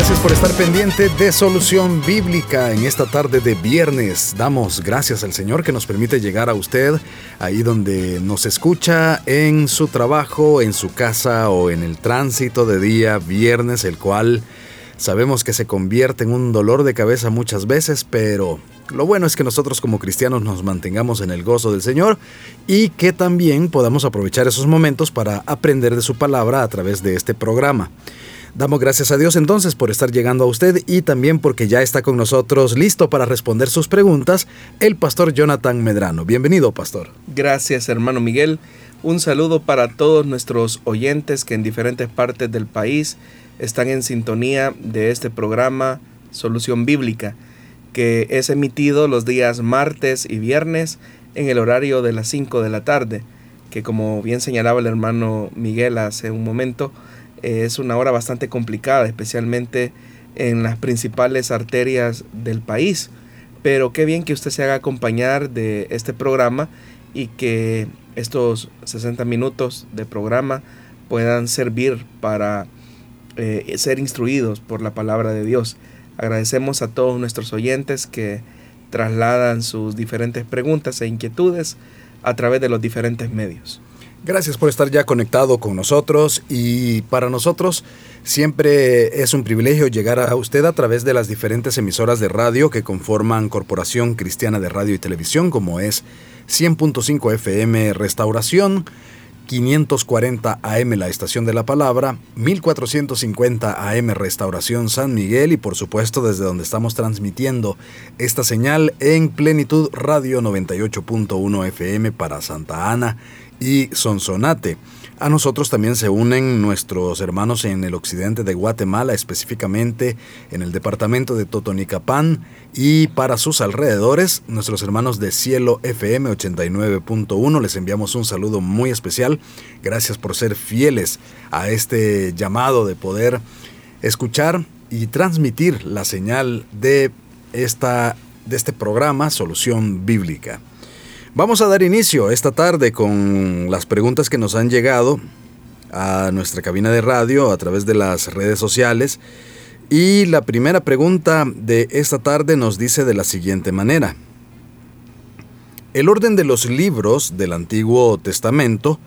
Gracias por estar pendiente de Solución Bíblica en esta tarde de viernes. Damos gracias al Señor que nos permite llegar a usted ahí donde nos escucha en su trabajo, en su casa o en el tránsito de día viernes, el cual sabemos que se convierte en un dolor de cabeza muchas veces, pero lo bueno es que nosotros como cristianos nos mantengamos en el gozo del Señor y que también podamos aprovechar esos momentos para aprender de su palabra a través de este programa. Damos gracias a Dios entonces por estar llegando a usted y también porque ya está con nosotros listo para responder sus preguntas el pastor Jonathan Medrano. Bienvenido, pastor. Gracias, hermano Miguel. Un saludo para todos nuestros oyentes que en diferentes partes del país están en sintonía de este programa Solución Bíblica, que es emitido los días martes y viernes en el horario de las 5 de la tarde, que como bien señalaba el hermano Miguel hace un momento, es una hora bastante complicada, especialmente en las principales arterias del país. Pero qué bien que usted se haga acompañar de este programa y que estos 60 minutos de programa puedan servir para eh, ser instruidos por la palabra de Dios. Agradecemos a todos nuestros oyentes que trasladan sus diferentes preguntas e inquietudes a través de los diferentes medios. Gracias por estar ya conectado con nosotros y para nosotros siempre es un privilegio llegar a usted a través de las diferentes emisoras de radio que conforman Corporación Cristiana de Radio y Televisión como es 100.5 FM Restauración, 540 AM La Estación de la Palabra, 1450 AM Restauración San Miguel y por supuesto desde donde estamos transmitiendo esta señal en Plenitud Radio 98.1 FM para Santa Ana y Sonsonate. A nosotros también se unen nuestros hermanos en el occidente de Guatemala, específicamente en el departamento de Totonicapán y para sus alrededores, nuestros hermanos de Cielo FM 89.1. Les enviamos un saludo muy especial. Gracias por ser fieles a este llamado de poder escuchar y transmitir la señal de, esta, de este programa Solución Bíblica. Vamos a dar inicio esta tarde con las preguntas que nos han llegado a nuestra cabina de radio a través de las redes sociales. Y la primera pregunta de esta tarde nos dice de la siguiente manera. El orden de los libros del Antiguo Testamento,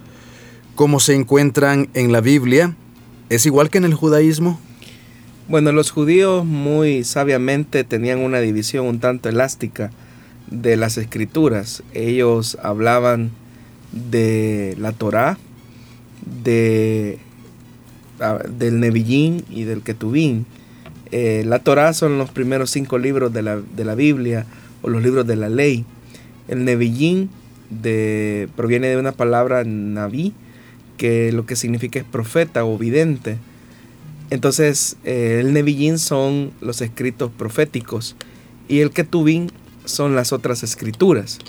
como se encuentran en la Biblia, es igual que en el judaísmo. Bueno, los judíos muy sabiamente tenían una división un tanto elástica de las escrituras. Ellos hablaban de la Torá, de, del Nebillín y del Ketubín. Eh, la Torá son los primeros cinco libros de la, de la, Biblia o los libros de la ley. El Nebillín de, proviene de una palabra naví, que lo que significa es profeta o vidente. Entonces, eh, el Nebillín son los escritos proféticos y el Ketubín son las otras escrituras.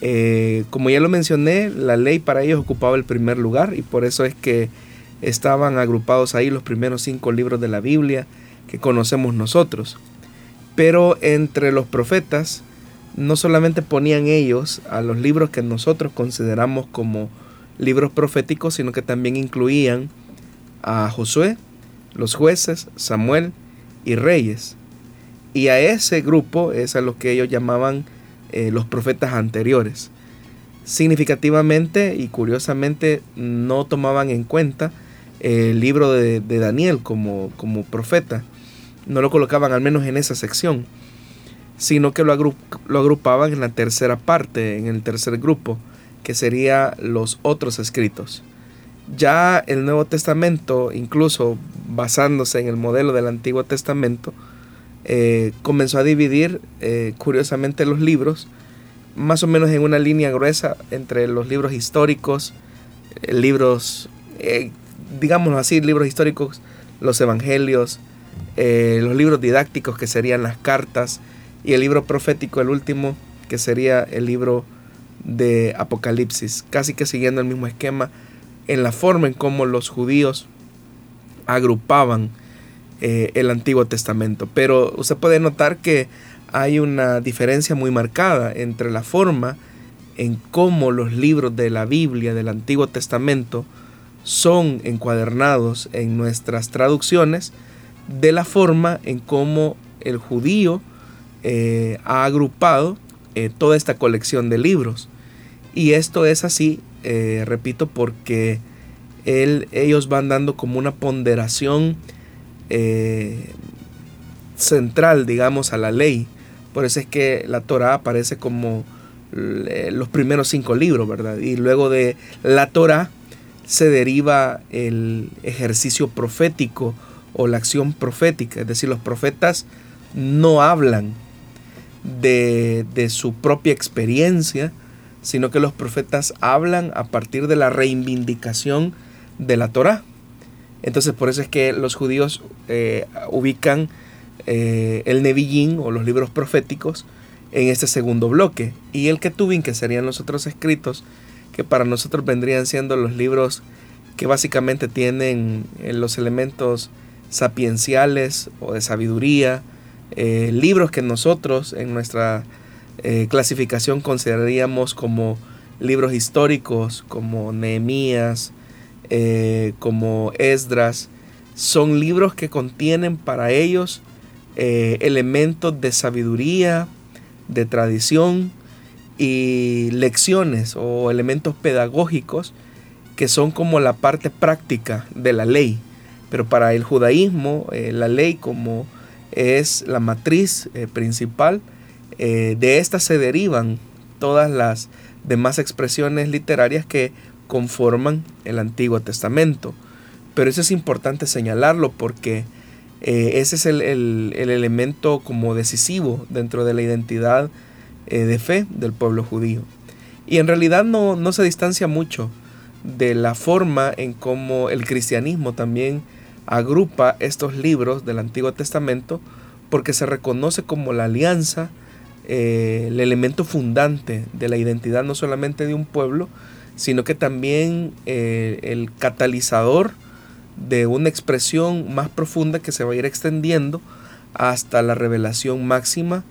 Eh, como ya lo mencioné, la ley para ellos ocupaba el primer lugar y por eso es que estaban agrupados ahí los primeros cinco libros de la Biblia que conocemos nosotros. Pero entre los profetas no solamente ponían ellos a los libros que nosotros consideramos como libros proféticos, sino que también incluían a Josué, los jueces, Samuel y reyes. Y a ese grupo es a lo que ellos llamaban eh, los profetas anteriores. Significativamente y curiosamente no tomaban en cuenta el libro de, Daniel como, como, profeta. No lo colocaban al menos en esa sección, sino que lo, lo agrupaban en la tercera parte, en el tercer grupo, que sería los otros escritos. Ya el Nuevo Testamento, incluso basándose en el modelo del Antiguo Testamento, eh, comenzó a dividir eh, curiosamente los libros, más o menos en una línea gruesa entre los libros históricos, eh, libros, digámoslo así, libros históricos, los evangelios, los libros didácticos que serían las cartas y el libro profético, el último, que sería el libro de Apocalipsis, casi que siguiendo el mismo esquema en la forma en cómo los judíos agrupaban eh, el Antiguo Testamento. Pero usted puede notar que hay una diferencia muy marcada entre la forma en cómo los libros de la Biblia del Antiguo Testamento son encuadernados en nuestras traducciones de la forma en cómo el judío eh, ha agrupado eh, toda esta colección de libros. Y esto es así, repito, porque ellos van dando como una ponderación central, digamos, a la ley. Por eso es que la Torah aparece como los primeros cinco libros, ¿verdad? Y luego de la Torah se deriva el ejercicio profético o la acción profética. Es decir, los profetas no hablan de, su propia experiencia, sino que los profetas hablan a partir de la reivindicación de la Torah. Entonces por eso es que los judíos eh, ubican eh, el Nebillín o los libros proféticos en este segundo bloque. Y el Ketubin, que serían los otros escritos, que para nosotros vendrían siendo los libros que básicamente tienen eh, los elementos sapienciales o de sabiduría, libros que nosotros en nuestra clasificación consideraríamos como libros históricos, como Nehemías, como Esdras, son libros que contienen para ellos elementos de sabiduría, de tradición y lecciones o elementos pedagógicos que son como la parte práctica de la ley. Pero para el judaísmo, eh, la ley como es la matriz eh, principal, eh, de esta se derivan todas las demás expresiones literarias que conforman el Antiguo Testamento. Pero eso es importante señalarlo porque ese es el, elemento como decisivo dentro de la identidad de fe del pueblo judío. Y en realidad no, no se distancia mucho de la forma en cómo el cristianismo también agrupa estos libros del Antiguo Testamento porque se reconoce como la alianza, eh, el elemento fundante de la identidad no solamente de un pueblo, sino que también eh, el catalizador de una expresión más profunda que se va a ir extendiendo hasta la revelación máxima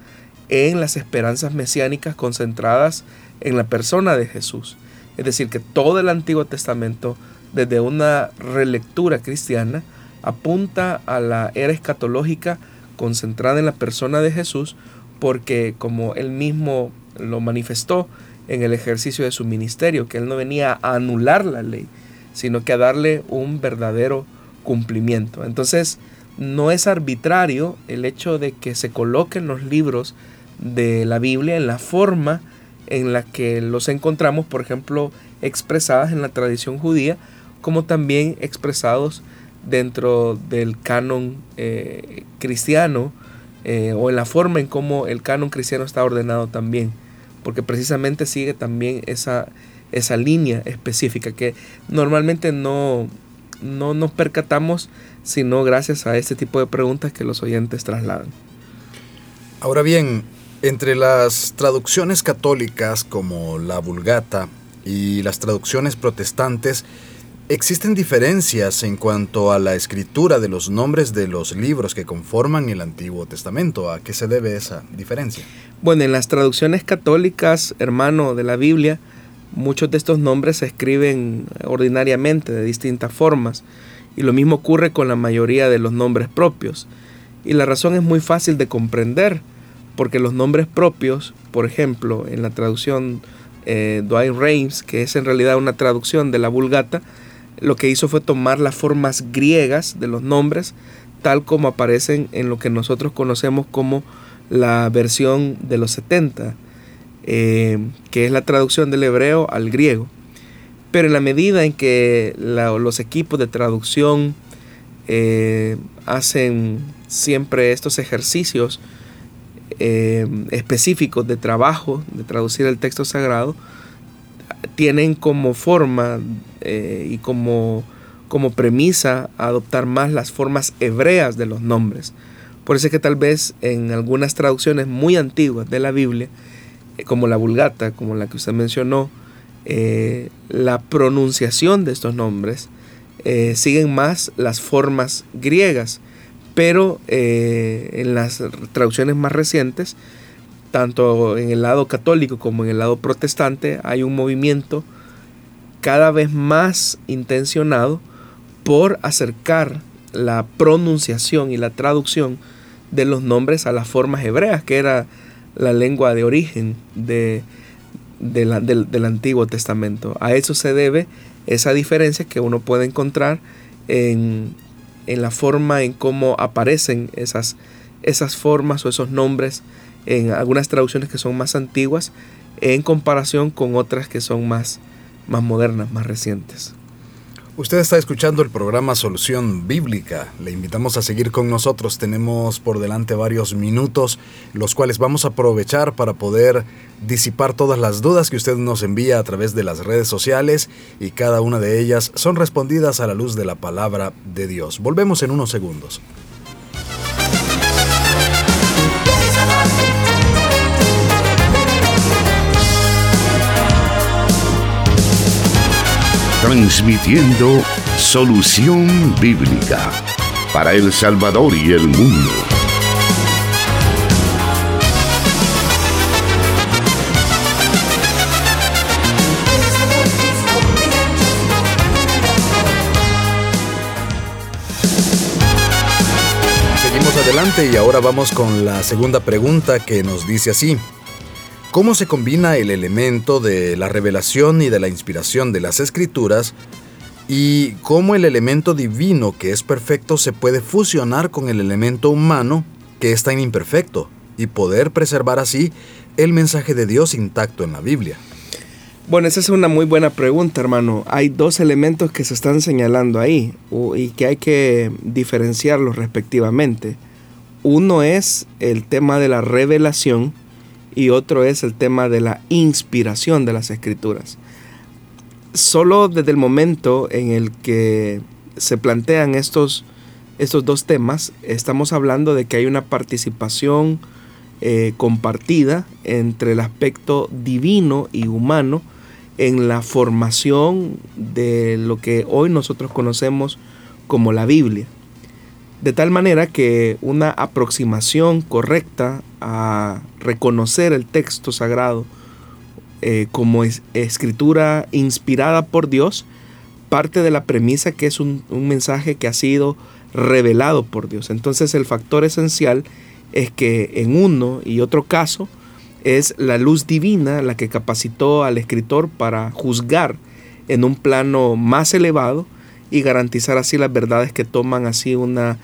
en las esperanzas mesiánicas concentradas en la persona de Jesús. Es decir, que todo el Antiguo Testamento, desde una relectura cristiana, apunta a la era escatológica concentrada en la persona de Jesús, porque como él mismo lo manifestó en el ejercicio de su ministerio, que él no venía a anular la ley, sino que a darle un verdadero cumplimiento. Entonces, no es arbitrario el hecho de que se coloquen los libros de la Biblia en la forma en la que los encontramos, por ejemplo, expresadas en la tradición judía, como también expresados dentro del canon eh, cristiano eh, o en la forma en cómo el canon cristiano está ordenado también, porque precisamente sigue también esa, esa línea específica que normalmente no, no nos percatamos sino gracias a este tipo de preguntas que los oyentes trasladan. Ahora bien, entre las traducciones católicas como la Vulgata y las traducciones protestantes, existen diferencias en cuanto a la escritura de los nombres de los libros que conforman el Antiguo Testamento. ¿A qué se debe esa diferencia? Bueno, en las traducciones católicas, hermano de la Biblia, muchos de estos nombres se escriben ordinariamente de distintas formas. Y lo mismo ocurre con la mayoría de los nombres propios. Y la razón es muy fácil de comprender porque los nombres propios, por ejemplo, en la traducción eh, Dwight Reims, que es en realidad una traducción de la Vulgata, lo que hizo fue tomar las formas griegas de los nombres, tal como aparecen en lo que nosotros conocemos como la versión de los 70, eh, que es la traducción del hebreo al griego. Pero en la medida en que los equipos de traducción eh, hacen siempre estos ejercicios eh, específicos de trabajo, de traducir el texto sagrado, tienen como forma eh, y como, como premisa adoptar más las formas hebreas de los nombres. Por eso es que tal vez en algunas traducciones muy antiguas de la Biblia, eh, como la Vulgata, como la que usted mencionó, la pronunciación de estos nombres siguen más las formas griegas, pero eh, en las traducciones más recientes, tanto en el lado católico como en el lado protestante, hay un movimiento cada vez más intencionado por acercar la pronunciación y la traducción de los nombres a las formas hebreas, que era la lengua de origen de, del, Antiguo Testamento. A eso se debe esa diferencia que uno puede encontrar en, en la forma en cómo aparecen esas, esas formas o esos nombres en algunas traducciones que son más antiguas en comparación con otras que son más, más modernas, más recientes. Usted está escuchando el programa Solución Bíblica. Le invitamos a seguir con nosotros. Tenemos por delante varios minutos, los cuales vamos a aprovechar para poder disipar todas las dudas que usted nos envía a través de las redes sociales y cada una de ellas son respondidas a la luz de la palabra de Dios. Volvemos en unos segundos. Transmitiendo solución bíblica para El Salvador y el mundo. Seguimos adelante y ahora vamos con la segunda pregunta que nos dice así. ¿Cómo se combina el elemento de la revelación y de la inspiración de las escrituras y cómo el elemento divino que es perfecto se puede fusionar con el elemento humano que es tan imperfecto y poder preservar así el mensaje de Dios intacto en la Biblia? Bueno, esa es una muy buena pregunta, hermano. Hay dos elementos que se están señalando ahí y que hay que diferenciarlos respectivamente. Uno es el tema de la revelación y otro es el tema de la inspiración de las escrituras. Solo desde el momento en el que se plantean estos, estos dos temas, estamos hablando de que hay una participación eh, compartida entre el aspecto divino y humano en la formación de lo que hoy nosotros conocemos como la Biblia. De tal manera que una aproximación correcta a reconocer el texto sagrado eh, como escritura inspirada por Dios parte de la premisa que es un mensaje que ha sido revelado por Dios. Entonces el factor esencial es que en uno y otro caso es la luz divina la que capacitó al escritor para juzgar en un plano más elevado y garantizar así las verdades que toman así una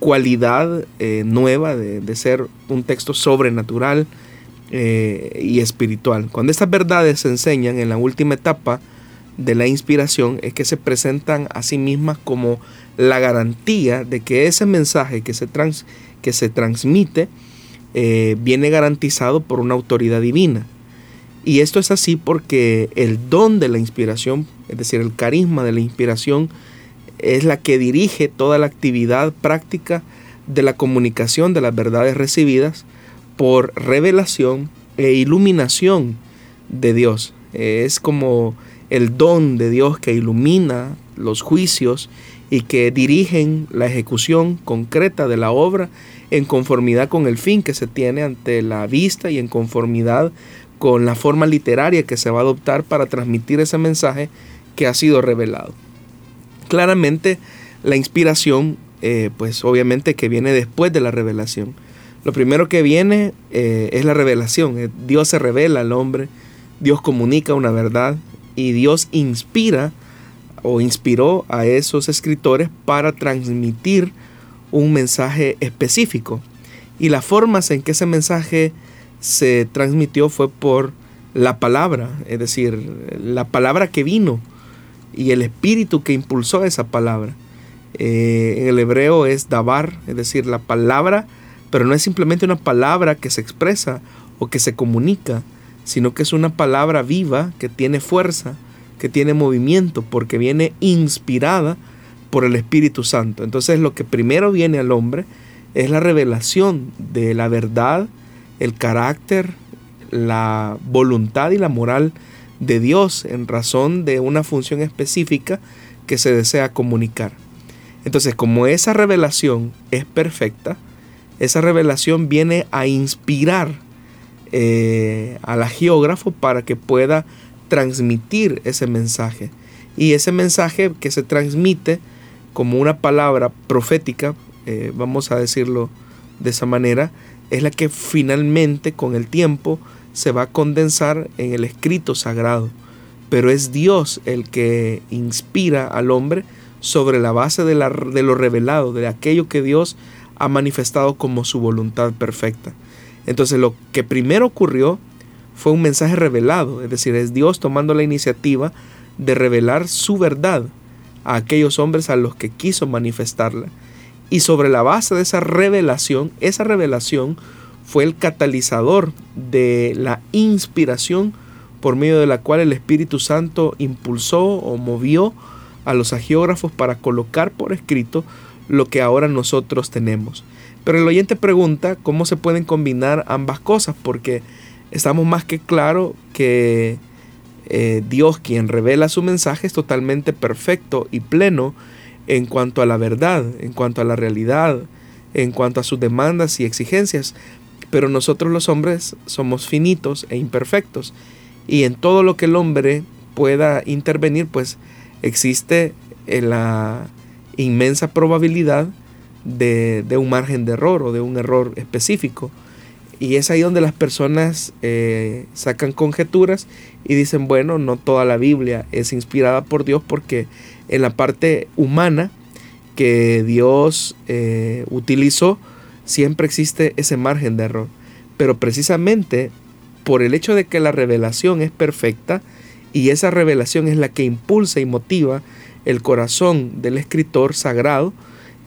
cualidad eh, nueva de, ser un texto sobrenatural eh, y espiritual. Cuando estas verdades se enseñan en la última etapa de la inspiración es que se presentan a sí mismas como la garantía de que ese mensaje que se, trans, que se transmite eh, viene garantizado por una autoridad divina. Y esto es así porque el don de la inspiración, es decir, el carisma de la inspiración, es la que dirige toda la actividad práctica de la comunicación de las verdades recibidas por revelación e iluminación de Dios. Es como el don de Dios que ilumina los juicios y que dirigen la ejecución concreta de la obra en conformidad con el fin que se tiene ante la vista y en conformidad con la forma literaria que se va a adoptar para transmitir ese mensaje que ha sido revelado claramente la inspiración, eh, pues obviamente que viene después de la revelación. Lo primero que viene eh, es la revelación. Eh, Dios se revela al hombre, Dios comunica una verdad y Dios inspira o inspiró a esos escritores para transmitir un mensaje específico. Y las formas en que ese mensaje se transmitió fue por la palabra, es decir, la palabra que vino y el espíritu que impulsó esa palabra. Eh, en el hebreo es dabar, es decir, la palabra, pero no es simplemente una palabra que se expresa o que se comunica, sino que es una palabra viva que tiene fuerza, que tiene movimiento, porque viene inspirada por el Espíritu Santo. Entonces lo que primero viene al hombre es la revelación de la verdad, el carácter, la voluntad y la moral de Dios en razón de una función específica que se desea comunicar. Entonces, como esa revelación es perfecta, esa revelación viene a inspirar eh, al geógrafo para que pueda transmitir ese mensaje. Y ese mensaje que se transmite como una palabra profética, eh, vamos a decirlo de esa manera, es la que finalmente con el tiempo se va a condensar en el escrito sagrado. Pero es Dios el que inspira al hombre sobre la base de, la, de lo revelado, de aquello que Dios ha manifestado como su voluntad perfecta. Entonces lo que primero ocurrió fue un mensaje revelado, es decir, es Dios tomando la iniciativa de revelar su verdad a aquellos hombres a los que quiso manifestarla. Y sobre la base de esa revelación, esa revelación fue el catalizador de la inspiración por medio de la cual el Espíritu Santo impulsó o movió a los agiógrafos para colocar por escrito lo que ahora nosotros tenemos. Pero el oyente pregunta cómo se pueden combinar ambas cosas, porque estamos más que claro que eh, Dios quien revela su mensaje es totalmente perfecto y pleno en cuanto a la verdad, en cuanto a la realidad, en cuanto a sus demandas y exigencias. Pero nosotros los hombres somos finitos e imperfectos. Y en todo lo que el hombre pueda intervenir, pues existe la inmensa probabilidad de, un margen de error o de un error específico. Y es ahí donde las personas eh, sacan conjeturas y dicen, bueno, no toda la Biblia es inspirada por Dios porque en la parte humana que Dios eh, utilizó, siempre existe ese margen de error. Pero precisamente por el hecho de que la revelación es perfecta y esa revelación es la que impulsa y motiva el corazón del escritor sagrado,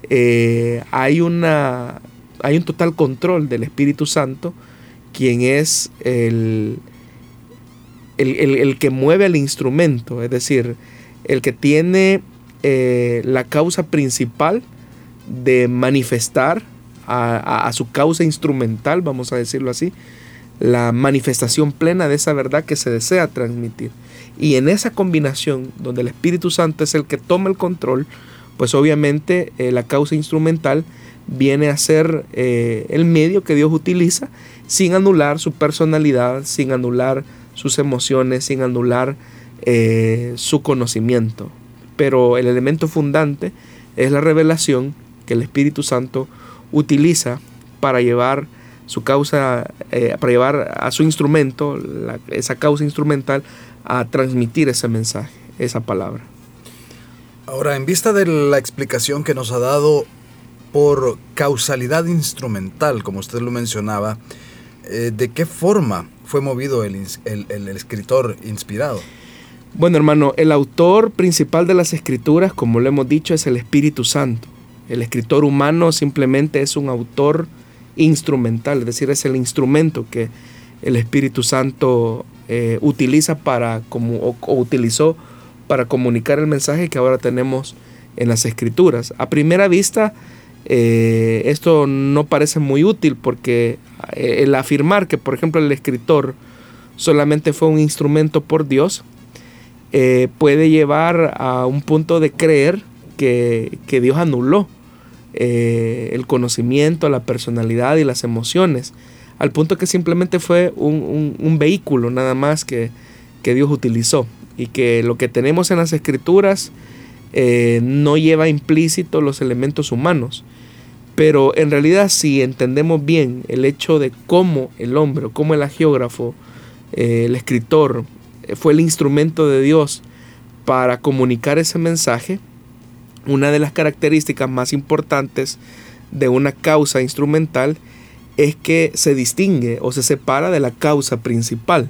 eh, hay, una, hay un total control del Espíritu Santo, quien es el, el, que mueve el instrumento, es decir, el que tiene eh, la causa principal de manifestar a, su causa instrumental, vamos a decirlo así, la manifestación plena de esa verdad que se desea transmitir. Y en esa combinación, donde el Espíritu Santo es el que toma el control, pues obviamente eh, la causa instrumental viene a ser eh, el medio que Dios utiliza sin anular su personalidad, sin anular sus emociones, sin anular eh, su conocimiento. Pero el elemento fundante es la revelación que el Espíritu Santo utiliza para llevar su causa, para llevar a su instrumento, esa causa instrumental, a transmitir ese mensaje, esa palabra. Ahora, en vista de la explicación que nos ha dado por causalidad instrumental, como usted lo mencionaba, eh, ¿de qué forma fue movido el, escritor inspirado? Bueno, hermano, el autor principal de las escrituras, como lo hemos dicho, es el Espíritu Santo. El escritor humano simplemente es un autor instrumental, es decir, es el instrumento que el Espíritu Santo eh, utiliza para, como, utilizó para comunicar el mensaje que ahora tenemos en las escrituras. A primera vista, eh, esto no parece muy útil porque eh, el afirmar que, por ejemplo, el escritor solamente fue un instrumento por Dios, puede llevar a un punto de creer que, Dios anuló el conocimiento, la personalidad y las emociones, al punto que simplemente fue un, vehículo nada más que, que Dios utilizó y que lo que tenemos en las escrituras eh, no lleva implícito los elementos humanos. Pero en realidad si entendemos bien el hecho de cómo el hombre, cómo el agiógrafo, eh, el escritor, eh, fue el instrumento de Dios para comunicar ese mensaje, una de las características más importantes de una causa instrumental es que se distingue o se separa de la causa principal.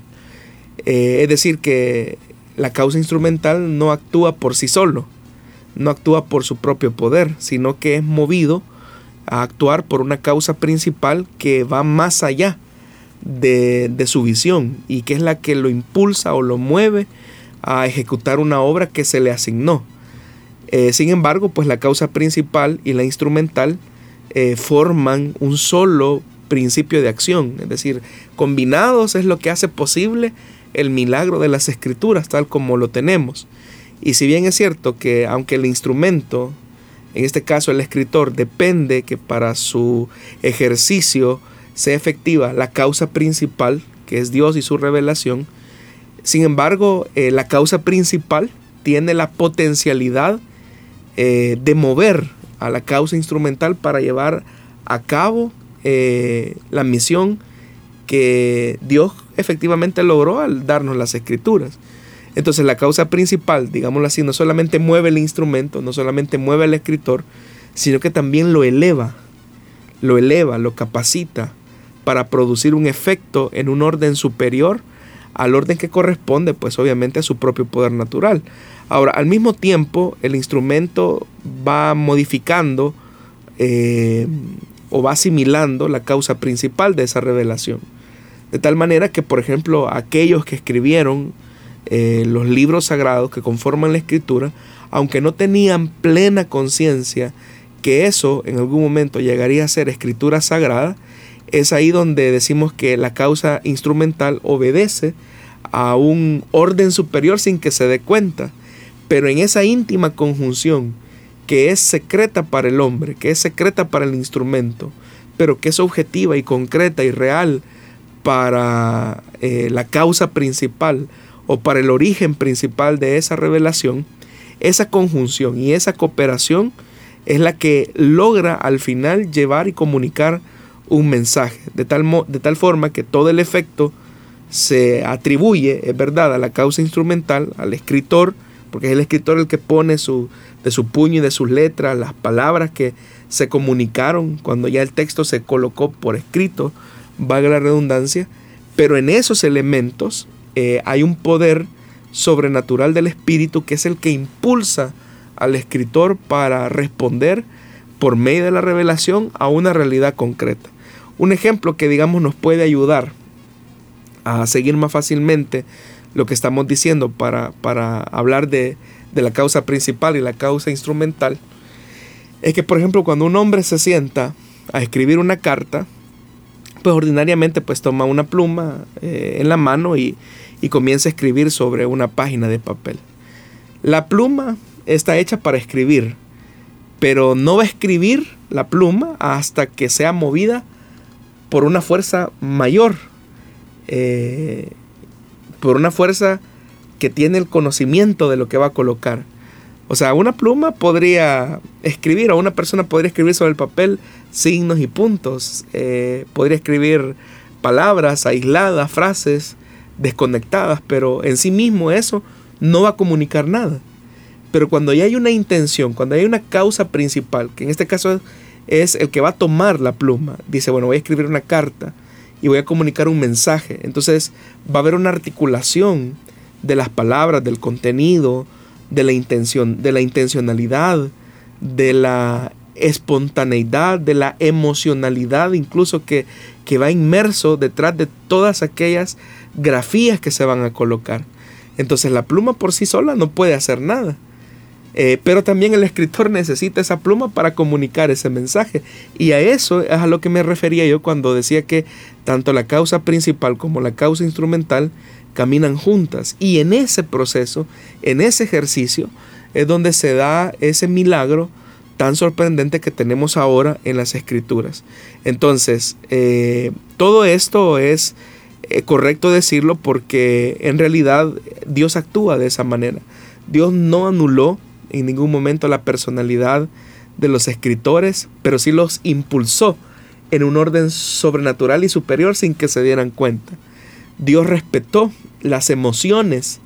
es decir, que la causa instrumental no actúa por sí solo, no actúa por su propio poder, sino que es movido a actuar por una causa principal que va más allá de, su visión y que es la que lo impulsa o lo mueve a ejecutar una obra que se le asignó. Eh, sin embargo, pues la causa principal y la instrumental eh, forman un solo principio de acción, es decir, combinados es lo que hace posible el milagro de las escrituras tal como lo tenemos. Y si bien es cierto que aunque el instrumento en este caso el escritor, depende que para su ejercicio sea efectiva la causa principal, que es Dios y su revelación. Sin embargo, eh, la causa principal tiene la potencialidad eh, de mover a la causa instrumental para llevar a cabo eh, la misión que Dios efectivamente logró al darnos las escrituras. Entonces la causa principal, digámoslo así, no solamente mueve el instrumento, no solamente mueve al escritor, sino que también lo eleva, lo eleva, lo capacita para producir un efecto en un orden superior al orden que corresponde, pues obviamente a su propio poder natural. Ahora, al mismo tiempo, el instrumento va modificando eh, o va asimilando la causa principal de esa revelación. De tal manera que, por ejemplo, aquellos que escribieron eh, los libros sagrados que conforman la escritura, aunque no tenían plena conciencia que eso en algún momento llegaría a ser escritura sagrada, es ahí donde decimos que la causa instrumental obedece a un orden superior sin que se dé cuenta. Pero en esa íntima conjunción que es secreta para el hombre, que es secreta para el instrumento, pero que es objetiva y concreta y real para eh, la causa principal o para el origen principal de esa revelación, esa conjunción y esa cooperación es la que logra al final llevar y comunicar un mensaje, de tal, de tal forma que todo el efecto se atribuye, es verdad, a la causa instrumental, al escritor, porque es el escritor el que pone su, de su puño y de sus letras las palabras que se comunicaron cuando ya el texto se colocó por escrito, valga la redundancia, pero en esos elementos eh, hay un poder sobrenatural del espíritu que es el que impulsa al escritor para responder por medio de la revelación a una realidad concreta. Un ejemplo que digamos nos puede ayudar a seguir más fácilmente lo que estamos diciendo para, para hablar de, de la causa principal y la causa instrumental, es que por ejemplo cuando un hombre se sienta a escribir una carta, pues ordinariamente pues toma una pluma eh, en la mano y, y comienza a escribir sobre una página de papel. La pluma está hecha para escribir, pero no va a escribir la pluma hasta que sea movida por una fuerza mayor, eh, por una fuerza que tiene el conocimiento de lo que va a colocar. O sea, una pluma podría escribir, o una persona podría escribir sobre el papel signos y puntos, eh, podría escribir palabras aisladas, frases desconectadas, pero en sí mismo eso no va a comunicar nada. Pero cuando ya hay una intención, cuando hay una causa principal, que en este caso es el que va a tomar la pluma, dice, bueno, voy a escribir una carta y voy a comunicar un mensaje. Entonces va a haber una articulación de las palabras, del contenido, de la intención, de la intencionalidad, de la espontaneidad, de la emocionalidad, incluso que, que va inmerso detrás de todas aquellas grafías que se van a colocar. Entonces la pluma por sí sola no puede hacer nada. Eh, pero también el escritor necesita esa pluma para comunicar ese mensaje. Y a eso es a lo que me refería yo cuando decía que tanto la causa principal como la causa instrumental caminan juntas. Y en ese proceso, en ese ejercicio, es donde se da ese milagro tan sorprendente que tenemos ahora en las escrituras. Entonces, eh, todo esto es eh, correcto decirlo porque en realidad Dios actúa de esa manera. Dios no anuló en ningún momento la personalidad de los escritores, pero sí los impulsó en un orden sobrenatural y superior sin que se dieran cuenta. Dios respetó las emociones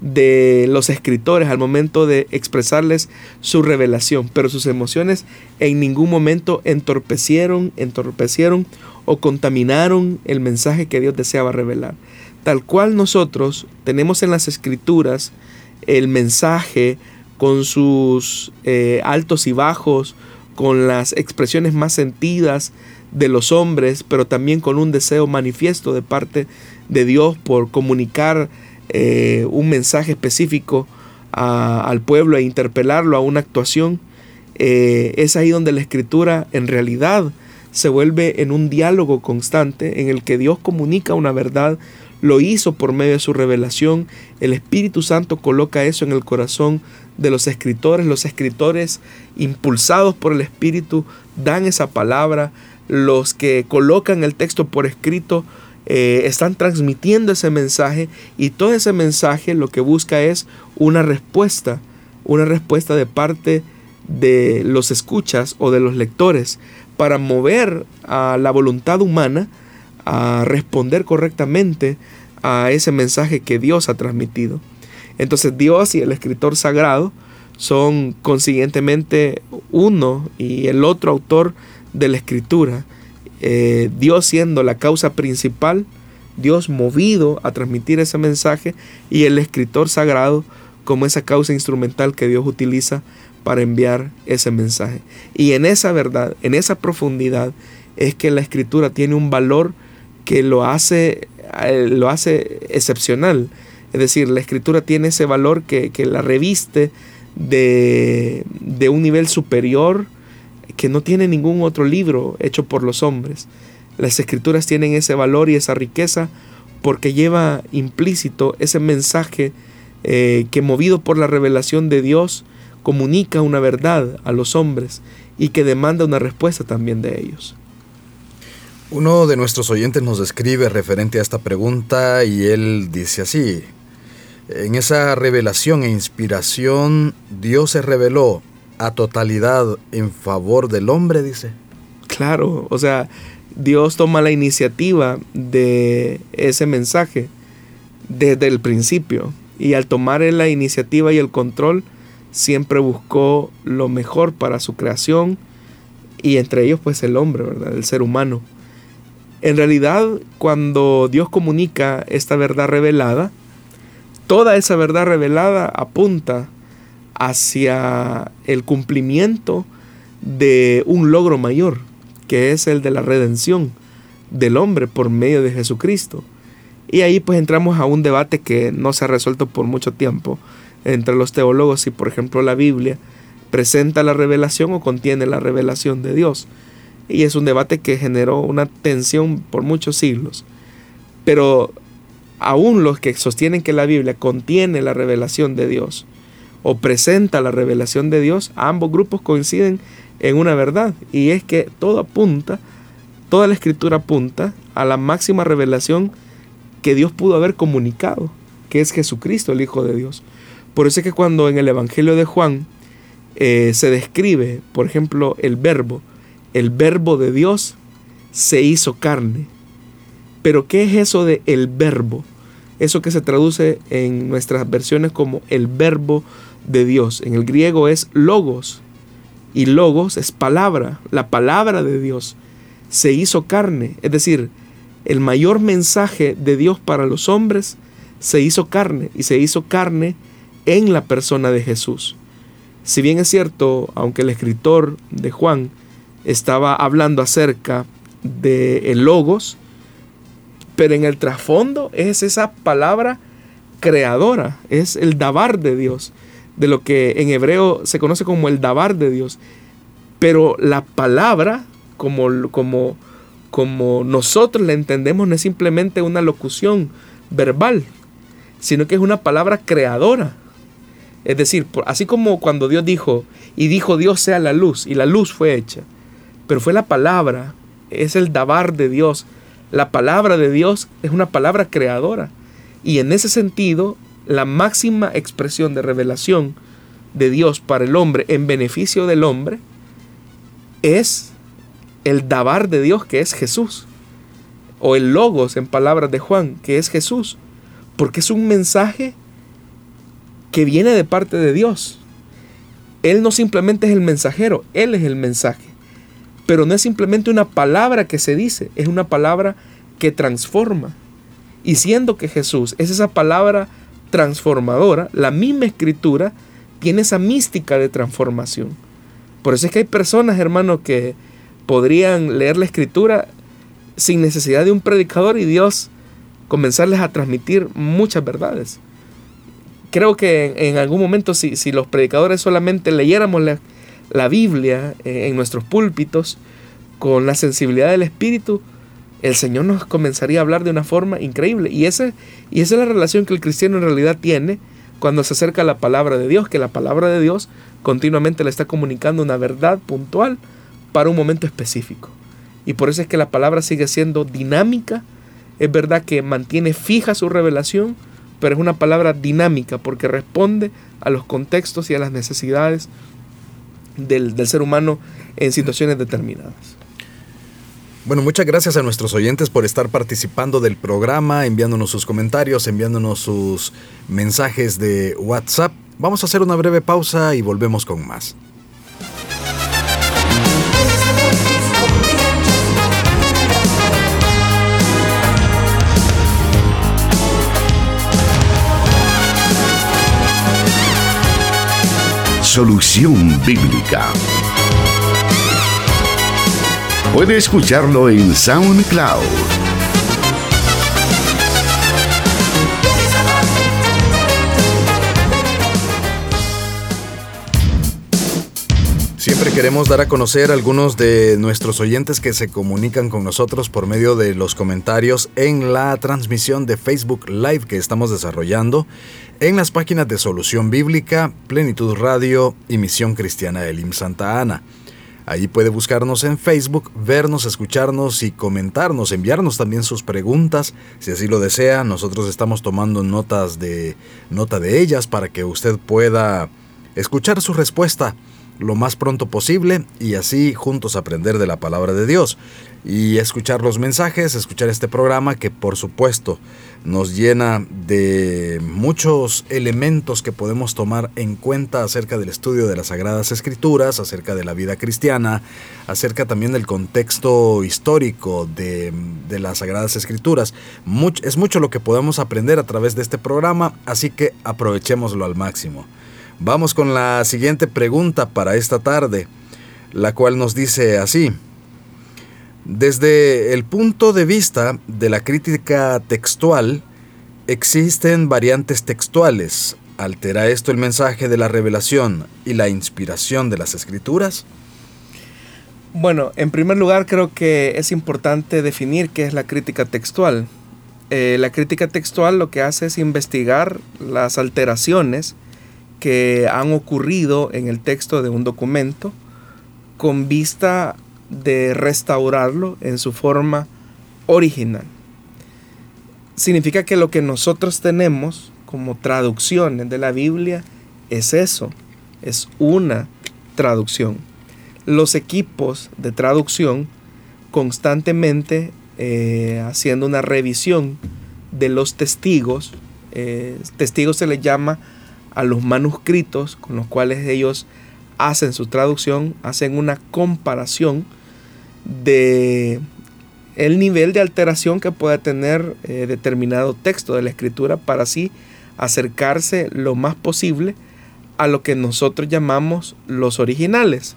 de los escritores al momento de expresarles su revelación, pero sus emociones en ningún momento entorpecieron, entorpecieron o contaminaron el mensaje que Dios deseaba revelar. Tal cual nosotros tenemos en las escrituras el mensaje con sus eh, altos y bajos, con las expresiones más sentidas de los hombres, pero también con un deseo manifiesto de parte de Dios por comunicar eh, un mensaje específico al pueblo e interpelarlo a una actuación, eh, es ahí donde la escritura en realidad se vuelve en un diálogo constante en el que Dios comunica una verdad, lo hizo por medio de su revelación. El Espíritu Santo coloca eso en el corazón de los escritores. Los escritores, impulsados por el Espíritu, dan esa palabra. Los que colocan el texto por escrito eh, están transmitiendo ese mensaje y todo ese mensaje lo que busca es una respuesta, una respuesta de parte de los escuchas o de los lectores para mover a la voluntad humana a responder correctamente a ese mensaje que Dios ha transmitido. Entonces Dios y el escritor sagrado son consiguientemente uno y el otro autor de la escritura. Eh, Dios siendo la causa principal, Dios movido a transmitir ese mensaje y el escritor sagrado como esa causa instrumental que Dios utiliza para enviar ese mensaje. Y en esa verdad, en esa profundidad, es que la escritura tiene un valor que lo hace, eh, lo hace excepcional. Es decir, la escritura tiene ese valor que, la reviste de, un nivel superior que no tiene ningún otro libro hecho por los hombres. Las escrituras tienen ese valor y esa riqueza porque lleva implícito ese mensaje eh, que movido por la revelación de Dios comunica una verdad a los hombres y que demanda una respuesta también de ellos. Uno de nuestros oyentes nos escribe referente a esta pregunta y él dice así, en esa revelación e inspiración Dios se reveló a totalidad en favor del hombre, dice. Claro, o sea, Dios toma la iniciativa de ese mensaje desde el principio y al tomar la iniciativa y el control siempre buscó lo mejor para su creación y entre ellos pues el hombre, ¿verdad? El ser humano. En realidad, cuando Dios comunica esta verdad revelada, toda esa verdad revelada apunta hacia el cumplimiento de un logro mayor, que es el de la redención del hombre por medio de Jesucristo. Y ahí pues entramos a un debate que no se ha resuelto por mucho tiempo entre los teólogos si por ejemplo la Biblia presenta la revelación o contiene la revelación de Dios y es un debate que generó una tensión por muchos siglos. Pero aún los que sostienen que la Biblia contiene la revelación de Dios o presenta la revelación de Dios, ambos grupos coinciden en una verdad y es que todo apunta, toda la escritura apunta a la máxima revelación que Dios pudo haber comunicado, que es Jesucristo, el Hijo de Dios. Por eso es que cuando en el Evangelio de Juan eh, se describe, por ejemplo, el verbo, el verbo de Dios se hizo carne. Pero ¿qué es eso de el verbo? Eso que se traduce en nuestras versiones como el verbo de Dios. En el griego es logos. Y logos es palabra, la palabra de Dios. Se hizo carne. Es decir, el mayor mensaje de Dios para los hombres se hizo carne. Y se hizo carne en la persona de Jesús. Si bien es cierto, aunque el escritor de Juan estaba hablando acerca de el logos, pero en el trasfondo es esa palabra creadora, es el dabar de Dios, de lo que en hebreo se conoce como el dabar de Dios. Pero la palabra, como, como, como nosotros la entendemos, no es simplemente una locución verbal, sino que es una palabra creadora. Es decir, así como cuando Dios dijo, y dijo Dios sea la luz, y la luz fue hecha pero fue la palabra, es el dabar de Dios. La palabra de Dios es una palabra creadora. Y en ese sentido, la máxima expresión de revelación de Dios para el hombre en beneficio del hombre es el dabar de Dios que es Jesús. O el logos en palabras de Juan que es Jesús. Porque es un mensaje que viene de parte de Dios. Él no simplemente es el mensajero, Él es el mensaje. Pero no es simplemente una palabra que se dice, es una palabra que transforma. Y siendo que Jesús es esa palabra transformadora, la misma escritura tiene esa mística de transformación. Por eso es que hay personas, hermanos, que podrían leer la escritura sin necesidad de un predicador y Dios comenzarles a transmitir muchas verdades. Creo que en, algún momento si, si los predicadores solamente leyéramos la, la Biblia eh, en nuestros púlpitos con la sensibilidad del Espíritu, el Señor nos comenzaría a hablar de una forma increíble. Y, ese, y esa es la relación que el cristiano en realidad tiene cuando se acerca a la palabra de Dios, que la palabra de Dios continuamente le está comunicando una verdad puntual para un momento específico. Y por eso es que la palabra sigue siendo dinámica. Es verdad que mantiene fija su revelación, pero es una palabra dinámica porque responde a los contextos y a las necesidades del, del ser humano en situaciones determinadas. Bueno, muchas gracias a nuestros oyentes por estar participando del programa, enviándonos sus comentarios, enviándonos sus mensajes de WhatsApp. Vamos a hacer una breve pausa y volvemos con más. Solución Bíblica Puede escucharlo en SoundCloud. Siempre queremos dar a conocer a algunos de nuestros oyentes que se comunican con nosotros por medio de los comentarios en la transmisión de Facebook Live que estamos desarrollando en las páginas de Solución Bíblica, Plenitud Radio y Misión Cristiana Elim Santa Ana. Allí puede buscarnos en Facebook, vernos, escucharnos y comentarnos, enviarnos también sus preguntas, si así lo desea. Nosotros estamos tomando notas de nota de ellas para que usted pueda escuchar su respuesta lo más pronto posible y así juntos aprender de la palabra de Dios y escuchar los mensajes, escuchar este programa que por supuesto nos llena de muchos elementos que podemos tomar en cuenta acerca del estudio de las Sagradas Escrituras, acerca de la vida cristiana, acerca también del contexto histórico de, de las Sagradas Escrituras. es mucho lo que podemos aprender a través de este programa, así que aprovechémoslo al máximo. Vamos con la siguiente pregunta para esta tarde, la cual nos dice así. Desde el punto de vista de la crítica textual, existen variantes textuales. ¿Altera esto el mensaje de la revelación y la inspiración de las escrituras? Bueno, en primer lugar creo que es importante definir qué es la crítica textual. Eh, la crítica textual lo que hace es investigar las alteraciones que han ocurrido en el texto de un documento con vista de restaurarlo en su forma original. Significa que lo que nosotros tenemos como traducciones de la Biblia es eso, es una traducción. Los equipos de traducción constantemente eh, haciendo una revisión de los testigos, eh, testigos se les llama a los manuscritos con los cuales ellos hacen su traducción, hacen una comparación de el nivel de alteración que pueda tener eh, determinado texto de la escritura para así acercarse lo más posible a lo que nosotros llamamos los originales.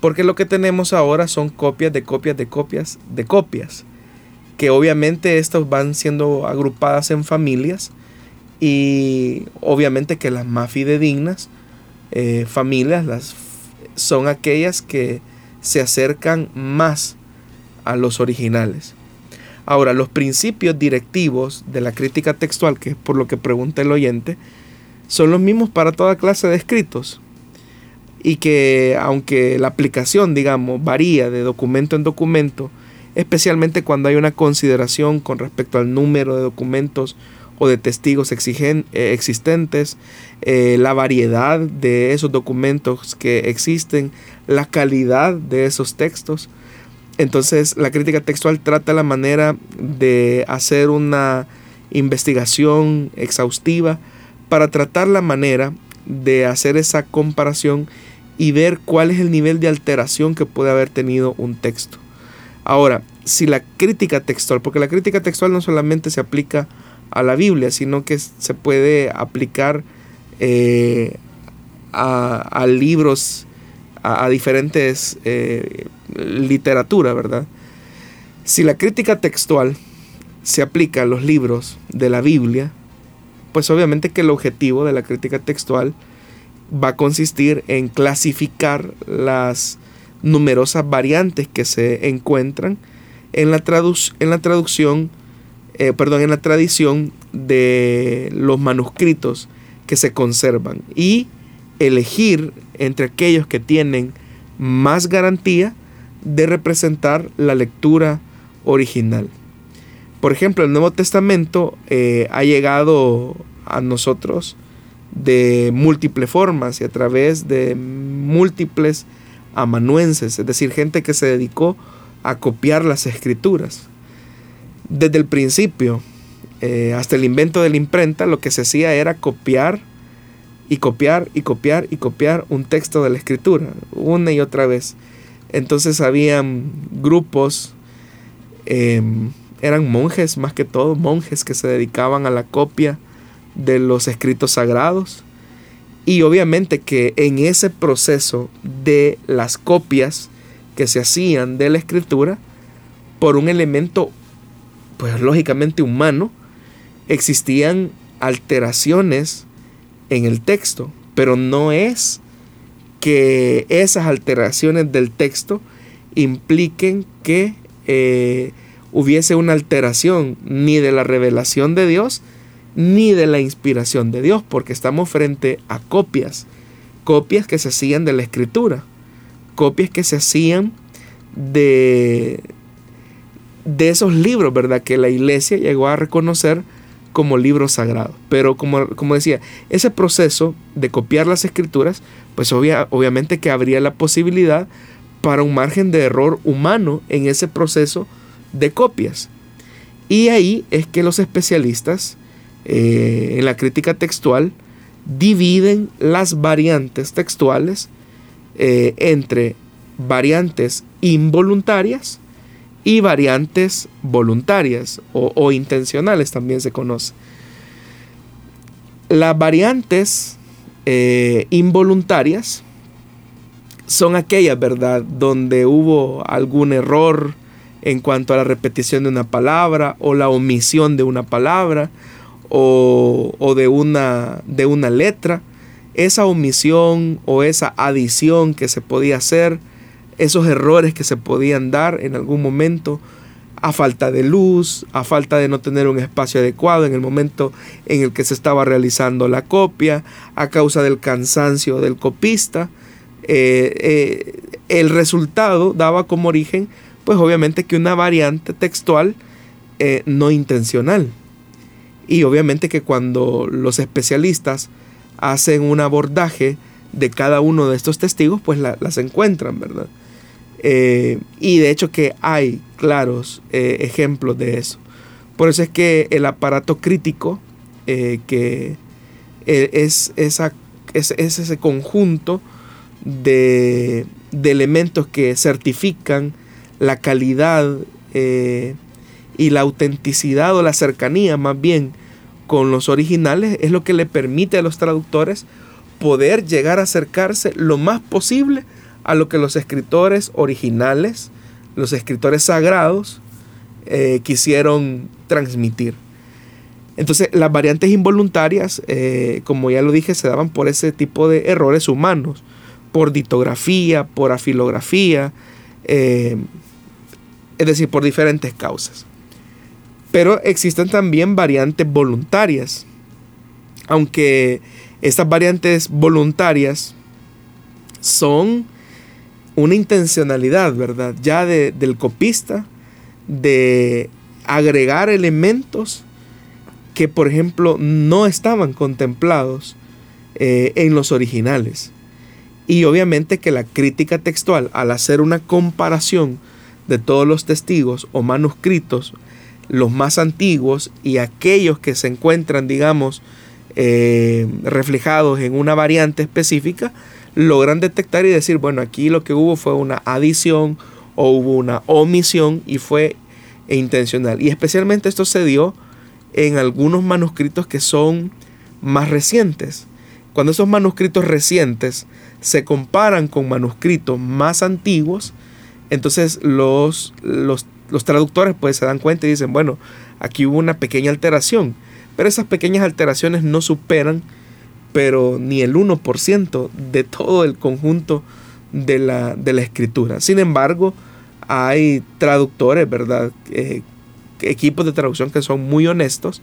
Porque lo que tenemos ahora son copias de copias de copias de copias. Que obviamente estas van siendo agrupadas en familias y obviamente que las más fidedignas eh, familias las, son aquellas que se acercan más a los originales. Ahora, los principios directivos de la crítica textual, que es por lo que pregunta el oyente, son los mismos para toda clase de escritos. Y que aunque la aplicación, digamos, varía de documento en documento, especialmente cuando hay una consideración con respecto al número de documentos o de testigos exigen, eh, existentes, eh, la variedad de esos documentos que existen, la calidad de esos textos. Entonces la crítica textual trata la manera de hacer una investigación exhaustiva para tratar la manera de hacer esa comparación y ver cuál es el nivel de alteración que puede haber tenido un texto. Ahora, si la crítica textual, porque la crítica textual no solamente se aplica a la Biblia, sino que se puede aplicar eh, a, libros, a, diferentes eh, literatura, ¿verdad? Si la crítica textual se aplica a los libros de la Biblia, pues obviamente que el objetivo de la crítica textual va a consistir en clasificar las numerosas variantes que se encuentran en la, en la traducción, eh, perdón, en la tradición de los manuscritos que se conservan y elegir entre aquellos que tienen más garantía de representar la lectura original. Por ejemplo, el Nuevo Testamento eh, ha llegado a nosotros de múltiples formas y a través de múltiples amanuenses, es decir, gente que se dedicó a copiar las escrituras. Desde el principio, eh, hasta el invento de la imprenta, lo que se hacía era copiar y copiar y copiar y copiar un texto de la escritura, una y otra vez. Entonces habían grupos, em, eran monjes más que todo, monjes que se dedicaban a la copia de los escritos sagrados. Y obviamente que en ese proceso de las copias que se hacían de la escritura, por un elemento, pues lógicamente humano, existían alteraciones en el texto, pero no es que esas alteraciones del texto impliquen que eh, hubiese una alteración ni de la revelación de Dios ni de la inspiración de Dios, porque estamos frente a copias, copias que se hacían de la escritura, copias que se hacían de, de esos libros, ¿verdad? Que la iglesia llegó a reconocer como libro sagrado. Pero como, como decía, ese proceso de copiar las escrituras, pues obviamente que habría la posibilidad para un margen de error humano en ese proceso de copias. Y ahí es que los especialistas eh, en la crítica textual dividen las variantes textuales eh, entre variantes involuntarias y variantes voluntarias o, intencionales también se conoce. Las variantes eh, involuntarias son aquellas, ¿verdad?, donde hubo algún error en cuanto a la repetición de una palabra o la omisión de una palabra o, o de, una, de una letra. Esa omisión o esa adición que se podía hacer esos errores que se podían dar en algún momento a falta de luz, a falta de no tener un espacio adecuado en el momento en el que se estaba realizando la copia, a causa del cansancio del copista. Eh, eh, el resultado daba como origen, pues obviamente que una variante textual eh, no intencional. Y obviamente que cuando los especialistas hacen un abordaje de cada uno de estos testigos, pues las encuentran, ¿verdad? Eh, y de hecho que hay claros eh, ejemplos de eso. Por eso es que el aparato crítico, eh, que es, es, ese conjunto de, de, elementos que certifican la calidad y la autenticidad o la cercanía más bien con los originales, es lo que le permite a los traductores poder llegar a acercarse lo más posible a lo que los escritores originales, los escritores sagrados, eh, quisieron transmitir. Entonces las variantes involuntarias, eh, como ya lo dije, se daban por ese tipo de errores humanos, por ditografía, por afilografía, eh, es decir, por diferentes causas. Pero existen también variantes voluntarias, aunque estas variantes voluntarias son una intencionalidad, ¿verdad? Ya del copista de agregar elementos que, por ejemplo, no estaban contemplados eh, en los originales. Y obviamente que la crítica textual, al hacer una comparación de todos los testigos o manuscritos, los más antiguos y aquellos que se encuentran, digamos, eh, reflejados en una variante específica, logran detectar y decir, bueno, aquí lo que hubo fue una adición o hubo una omisión y fue intencional. Y especialmente esto se dio en algunos manuscritos que son más recientes. Cuando esos manuscritos recientes se comparan con manuscritos más antiguos, entonces los, los, los traductores pues se dan cuenta y dicen, bueno, aquí hubo una pequeña alteración, pero esas pequeñas alteraciones no superan pero ni el 1% de todo el conjunto de la, de la escritura. Sin embargo, hay traductores, ¿verdad? Eh, equipos de traducción que son muy honestos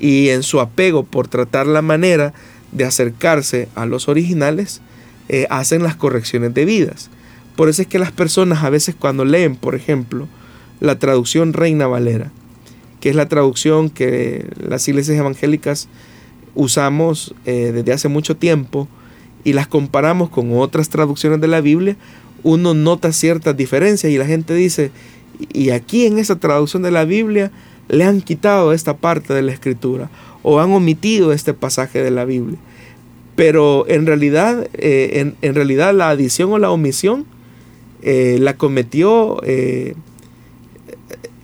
y en su apego por tratar la manera de acercarse a los originales, eh, hacen las correcciones debidas. Por eso es que las personas a veces cuando leen, por ejemplo, la traducción Reina Valera, que es la traducción que las iglesias evangélicas usamos eh, desde hace mucho tiempo, y las comparamos con otras traducciones de la Biblia, uno nota ciertas diferencias y la gente dice, y aquí en esa traducción de la Biblia le han quitado esta parte de la escritura o han omitido este pasaje de la Biblia. Pero en realidad, eh, en, realidad la adición o la omisión eh, la cometió eh,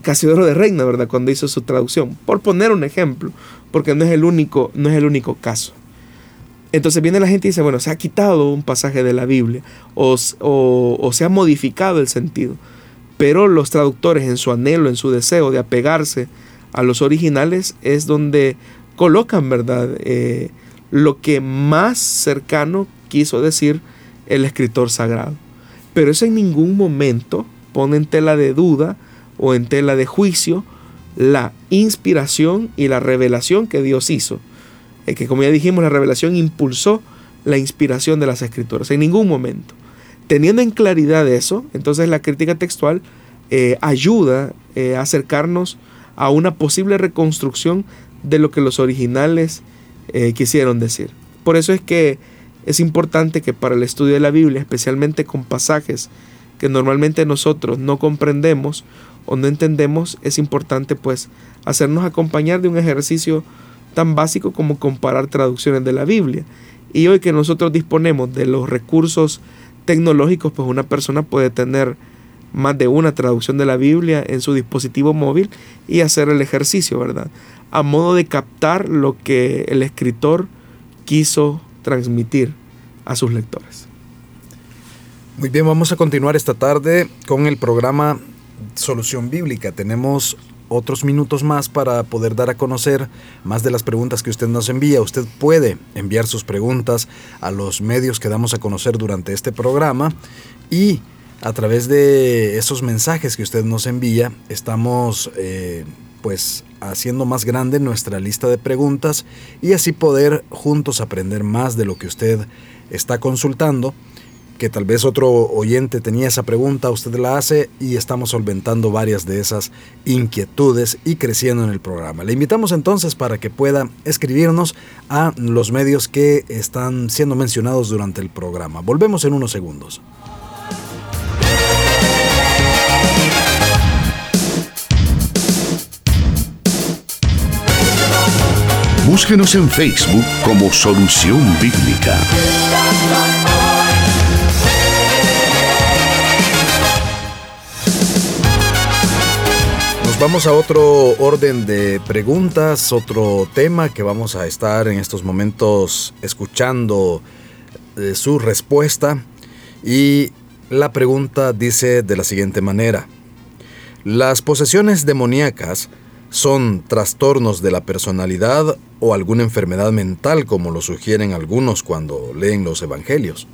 Casiodoro de Reina, ¿verdad? Cuando hizo su traducción. Por poner un ejemplo, porque no es el único, no es el único caso. Entonces viene la gente y dice, bueno, se ha quitado un pasaje de la Biblia o, o se ha modificado el sentido. Pero los traductores en su anhelo, en su deseo de apegarse a los originales, es donde colocan, ¿verdad? Eh, lo que más cercano quiso decir el escritor sagrado. Pero eso en ningún momento pone en tela de duda o en tela de juicio la inspiración y la revelación que Dios hizo. Que como ya dijimos, la revelación impulsó la inspiración de las escrituras. En ningún momento. Teniendo en claridad eso, entonces la crítica textual eh, ayuda eh, a acercarnos a una posible reconstrucción de lo que los originales eh, quisieron decir. Por eso es que es importante que para el estudio de la Biblia, especialmente con pasajes que normalmente nosotros no comprendemos o no entendemos, es importante pues hacernos acompañar de un ejercicio tan básico como comparar traducciones de la Biblia. Y hoy que nosotros disponemos de los recursos tecnológicos, pues una persona puede tener más de una traducción de la Biblia en su dispositivo móvil y hacer el ejercicio, ¿verdad? A modo de captar lo que el escritor quiso transmitir a sus lectores. Muy bien, vamos a continuar esta tarde con el programa Solución Bíblica. Tenemos otros minutos más para poder dar a conocer más de las preguntas que usted nos envía. Usted puede enviar sus preguntas a los medios que damos a conocer durante este programa y a través de esos mensajes que usted nos envía estamos eh, pues haciendo más grande nuestra lista de preguntas y así poder juntos aprender más de lo que usted está consultando que tal vez otro oyente tenía esa pregunta, usted la hace y estamos solventando varias de esas inquietudes y creciendo en el programa. Le invitamos entonces para que pueda escribirnos a los medios que están siendo mencionados durante el programa. Volvemos en unos segundos. Búsquenos en Facebook como Solución Bíblica. Vamos a otro orden de preguntas, otro tema que vamos a estar en estos momentos escuchando eh, su respuesta. Y la pregunta dice de la siguiente manera. ¿Las posesiones demoníacas son trastornos de la personalidad o alguna enfermedad mental como lo sugieren algunos cuando leen los evangelios?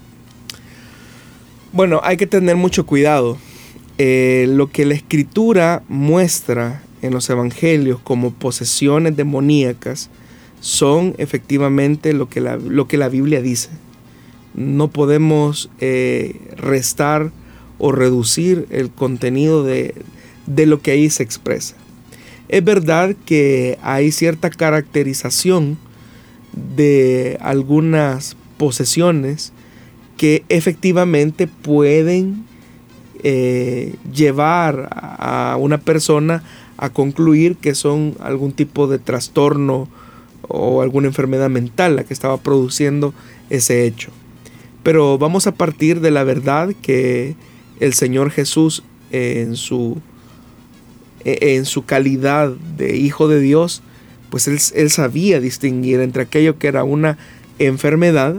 Bueno, hay que tener mucho cuidado eh, lo que la escritura muestra en los evangelios como posesiones demoníacas son efectivamente lo que la, lo que la Biblia dice. No podemos eh, restar o reducir el contenido de, de lo que ahí se expresa. Es verdad que hay cierta caracterización de algunas posesiones que efectivamente pueden eh, llevar a una persona a concluir que son algún tipo de trastorno o alguna enfermedad mental la que estaba produciendo ese hecho. Pero vamos a partir de la verdad que el Señor Jesús en su, en su calidad de Hijo de Dios, pues él, él sabía distinguir entre aquello que era una enfermedad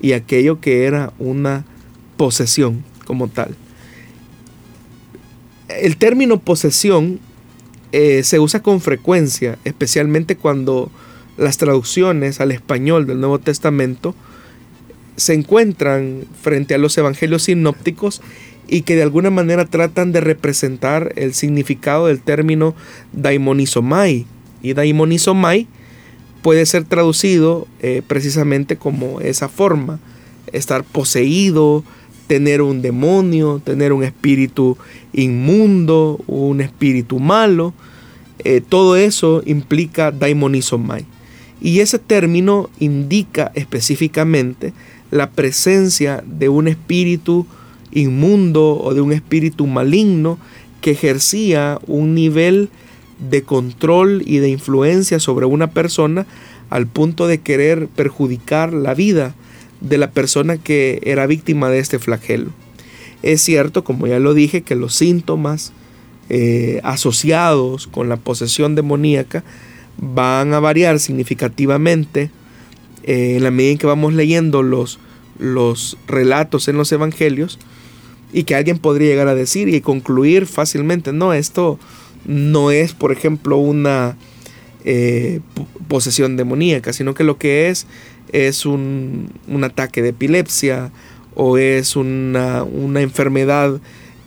y aquello que era una posesión como tal el término posesión eh, se usa con frecuencia, especialmente cuando las traducciones al español del Nuevo Testamento se encuentran frente a los evangelios sinópticos y que de alguna manera tratan de representar el significado del término daimonizomai. Y daimonizomai puede ser traducido eh, precisamente como esa forma, estar poseído, tener un demonio, tener un espíritu inmundo, un espíritu malo. Eh, todo eso implica daimonizomai. Y ese término indica específicamente la presencia de un espíritu inmundo o de un espíritu maligno que ejercía un nivel de control y de influencia sobre una persona al punto de querer perjudicar la vida de la persona que era víctima de este flagelo. Es cierto, como ya lo dije, que los síntomas eh, asociados con la posesión demoníaca van a variar significativamente eh, en la medida en que vamos leyendo los, los relatos en los evangelios y que alguien podría llegar a decir y concluir fácilmente, no, esto no es, por ejemplo, una eh, posesión demoníaca, sino que lo que es es un, un ataque de epilepsia o es una, una enfermedad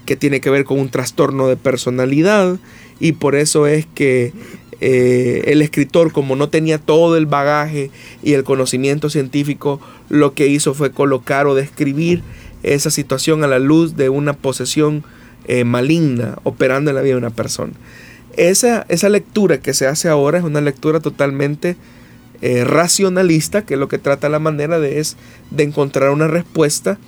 que tiene que ver con un trastorno de personalidad y por eso es que eh, el escritor, como no tenía todo el bagaje y el conocimiento científico, lo que hizo fue colocar o describir esa situación a la luz de una posesión eh, maligna operando en la vida de una persona. Esa, esa, lectura que se hace ahora es una lectura totalmente eh, racionalista, que lo que trata la manera de es de encontrar una respuesta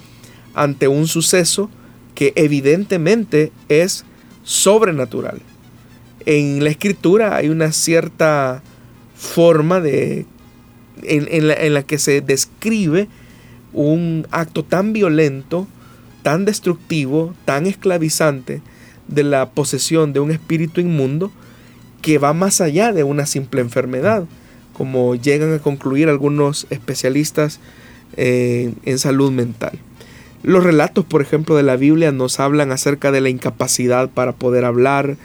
ante un suceso que evidentemente es sobrenatural. En la escritura hay una cierta forma de, en, la, que se describe un acto tan violento, tan destructivo, tan esclavizante de la posesión de un espíritu inmundo que va más allá de una simple enfermedad, como llegan a concluir algunos especialistas eh, en salud mental. Los relatos, por ejemplo, de la Biblia nos hablan acerca de la incapacidad para poder hablar,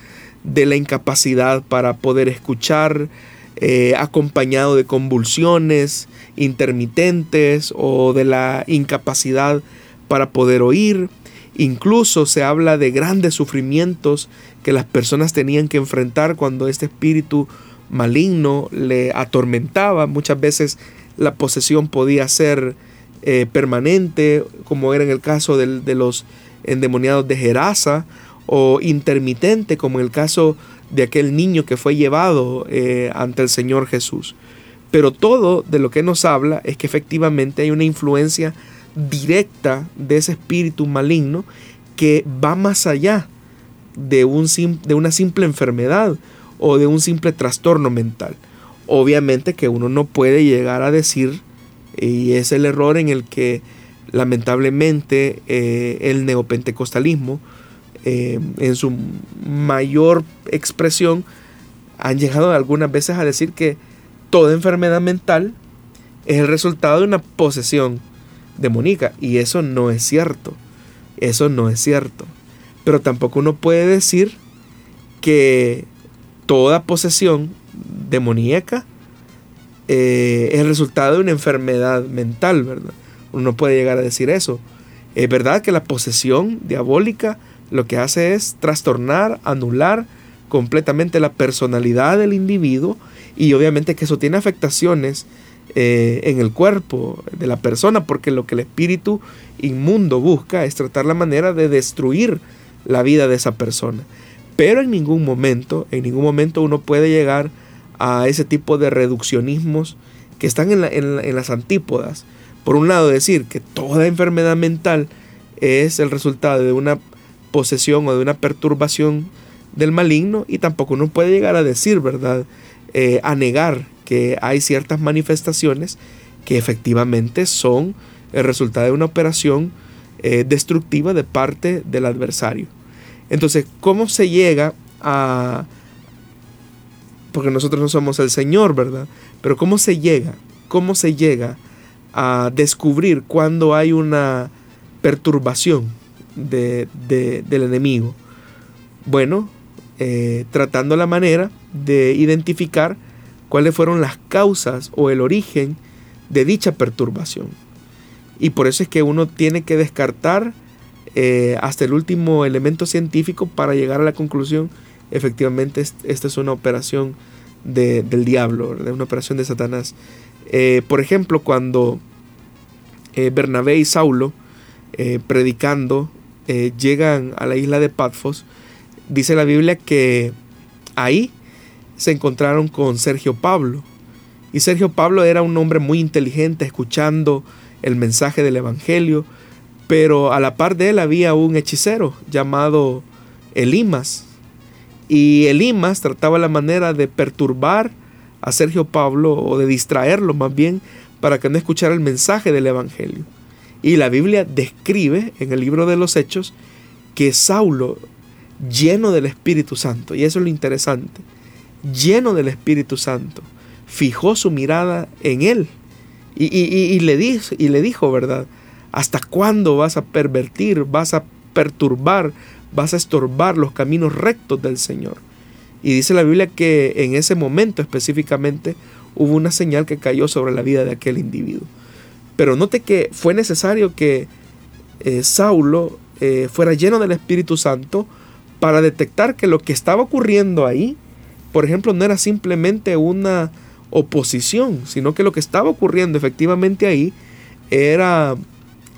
de la incapacidad para poder escuchar, eh, acompañado de convulsiones intermitentes o de la incapacidad para poder oír. Incluso se habla de grandes sufrimientos que las personas tenían que enfrentar cuando este espíritu maligno le atormentaba. Muchas veces la posesión podía ser eh, permanente, como era en el caso de, de los endemoniados de Gerasa, o intermitente, como en el caso de aquel niño que fue llevado eh, ante el Señor Jesús. Pero todo de lo que nos habla es que efectivamente hay una influencia directa de ese espíritu maligno que va más allá de, un, de una simple enfermedad o de un simple trastorno mental. Obviamente que uno no puede llegar a decir, y es el error en el que lamentablemente eh, el neopentecostalismo eh, en su mayor expresión, han llegado algunas veces a decir que toda enfermedad mental es el resultado de una posesión demoníaca. Y eso no es cierto. Eso no es cierto. Pero tampoco uno puede decir que toda posesión demoníaca eh, es resultado de una enfermedad mental, ¿verdad? Uno no puede llegar a decir eso. Es verdad que la posesión diabólica lo que hace es trastornar, anular completamente la personalidad del individuo y obviamente que eso tiene afectaciones eh, en el cuerpo de la persona porque lo que el espíritu inmundo busca es tratar la manera de destruir la vida de esa persona. Pero en ningún momento, en ningún momento uno puede llegar a ese tipo de reduccionismos que están en, en las antípodas. Por un lado, decir que toda enfermedad mental es el resultado de una posesión o de una perturbación del maligno y tampoco uno puede llegar a decir, ¿verdad? Eh, a negar que hay ciertas manifestaciones que efectivamente son el resultado de una operación eh, destructiva de parte del adversario. Entonces, ¿cómo se llega a... Porque nosotros no somos el Señor, ¿verdad? Pero ¿cómo se llega? ¿Cómo se llega a descubrir cuando hay una perturbación de, del enemigo? Bueno, eh, tratando la manera de identificar cuáles fueron las causas o el origen de dicha perturbación. Y por eso es que uno tiene que descartar eh, hasta el último elemento científico para llegar a la conclusión, efectivamente, esta es una operación del diablo, de una operación de Satanás. Eh, por ejemplo, cuando eh, Bernabé y Saulo, predicando, llegan a la isla de Patfos, dice la Biblia que ahí se encontraron con Sergio Pablo. Y Sergio Pablo era un hombre muy inteligente, escuchando el mensaje del Evangelio, pero a la par de él había un hechicero llamado Elimas. Y Elimas trataba la manera de perturbar a Sergio Pablo o de distraerlo más bien para que no escuchara el mensaje del Evangelio. Y la Biblia describe en el libro de los Hechos que Saulo, lleno del Espíritu Santo, y eso es lo interesante, lleno del Espíritu Santo, fijó su mirada en él y, le, dijo, y le dijo, ¿verdad? ¿Hasta cuándo vas a pervertir, vas a perturbar, vas a estorbar los caminos rectos del Señor? Y dice la Biblia que en ese momento específicamente hubo una señal que cayó sobre la vida de aquel individuo. Pero note que fue necesario que eh, Saulo eh, fuera lleno del Espíritu Santo para detectar que lo que estaba ocurriendo ahí, por ejemplo, no era simplemente una oposición, sino que lo que estaba ocurriendo efectivamente ahí era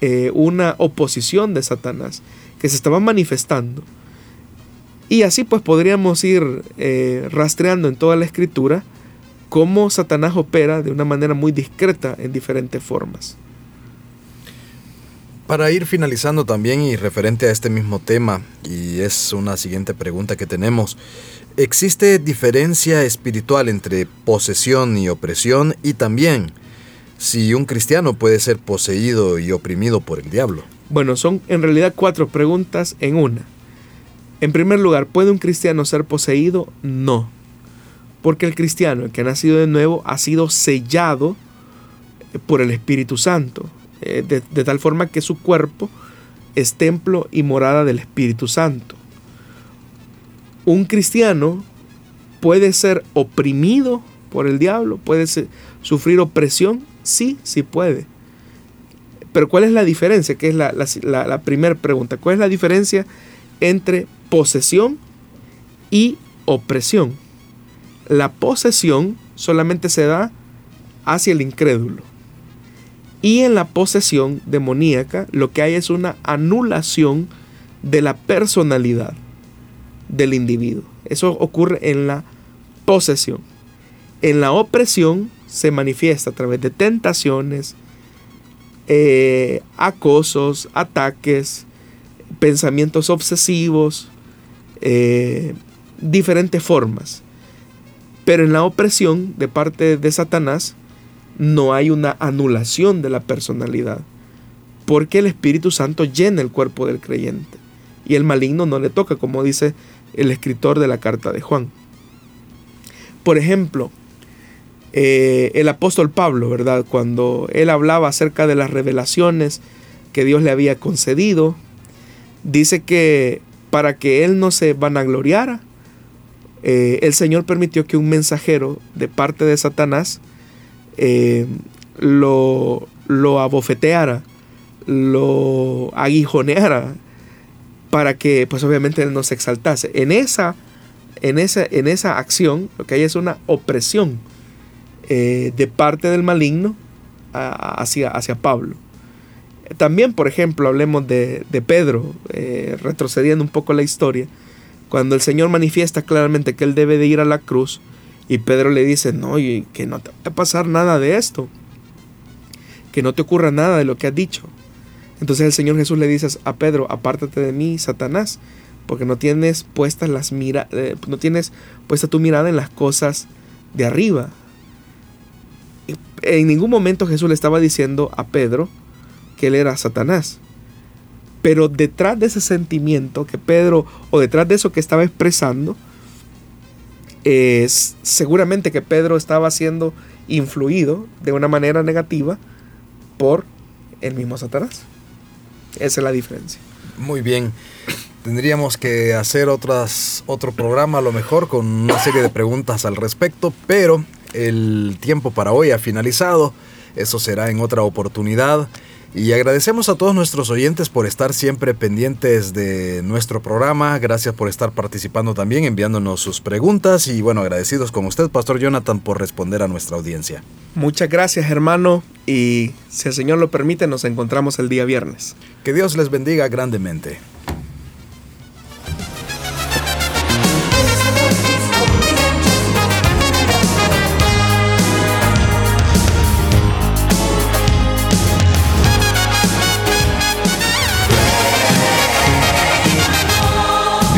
eh, una oposición de Satanás que se estaba manifestando. Y así pues podríamos ir eh, rastreando en toda la escritura cómo Satanás opera de una manera muy discreta en diferentes formas. Para ir finalizando también y referente a este mismo tema, y es una siguiente pregunta que tenemos, ¿existe diferencia espiritual entre posesión y opresión y también si un cristiano puede ser poseído y oprimido por el diablo? Bueno, son en realidad cuatro preguntas en una. En primer lugar, ¿puede un cristiano ser poseído? No. Porque el cristiano, el que ha nacido de nuevo, ha sido sellado por el Espíritu Santo. Eh, de, tal forma que su cuerpo es templo y morada del Espíritu Santo. Un cristiano puede ser oprimido por el diablo, puede sufrir opresión, sí, sí puede. Pero ¿cuál es la diferencia? Que es la, la primera pregunta. ¿Cuál es la diferencia entre posesión y opresión? La posesión solamente se da hacia el incrédulo. Y en la posesión demoníaca lo que hay es una anulación de la personalidad del individuo. Eso ocurre en la posesión. En la opresión se manifiesta a través de tentaciones, eh, acosos, ataques, pensamientos obsesivos, eh, diferentes formas. Pero en la opresión de parte de Satanás no hay una anulación de la personalidad, porque el Espíritu Santo llena el cuerpo del creyente y el maligno no le toca, como dice el escritor de la carta de Juan. Por ejemplo, eh, el apóstol Pablo, ¿verdad? Cuando él hablaba acerca de las revelaciones que Dios le había concedido, dice que para que él no se vanagloriara, eh, el Señor permitió que un mensajero de parte de Satanás eh, lo, lo abofeteara, lo aguijoneara, para que pues obviamente él no se exaltase. En esa, en esa, en esa acción lo que hay es una opresión eh, de parte del maligno hacia, hacia Pablo. También, por ejemplo, hablemos de, Pedro, eh, retrocediendo un poco la historia, cuando el Señor manifiesta claramente que él debe de ir a la cruz, y Pedro le dice, no, y que no te va a pasar nada de esto. Que no te ocurra nada de lo que has dicho. Entonces el Señor Jesús le dice a Pedro, apártate de mí, Satanás, porque no tienes puestas las mira, eh, no tienes puesta tu mirada en las cosas de arriba. En ningún momento Jesús le estaba diciendo a Pedro que él era Satanás. Pero detrás de ese sentimiento que Pedro, o detrás de eso que estaba expresando, es seguramente que Pedro estaba siendo influido de una manera negativa por el mismo Satanás. Esa es la diferencia. Muy bien. Tendríamos que hacer otras, otro programa a lo mejor con una serie de preguntas al respecto, pero el tiempo para hoy ha finalizado. Eso será en otra oportunidad. Y agradecemos a todos nuestros oyentes por estar siempre pendientes de nuestro programa. Gracias por estar participando también, enviándonos sus preguntas. Y bueno, agradecidos con usted, Pastor Jonathan, por responder a nuestra audiencia. Muchas gracias, hermano. Y si el Señor lo permite, nos encontramos el día viernes. Que Dios les bendiga grandemente.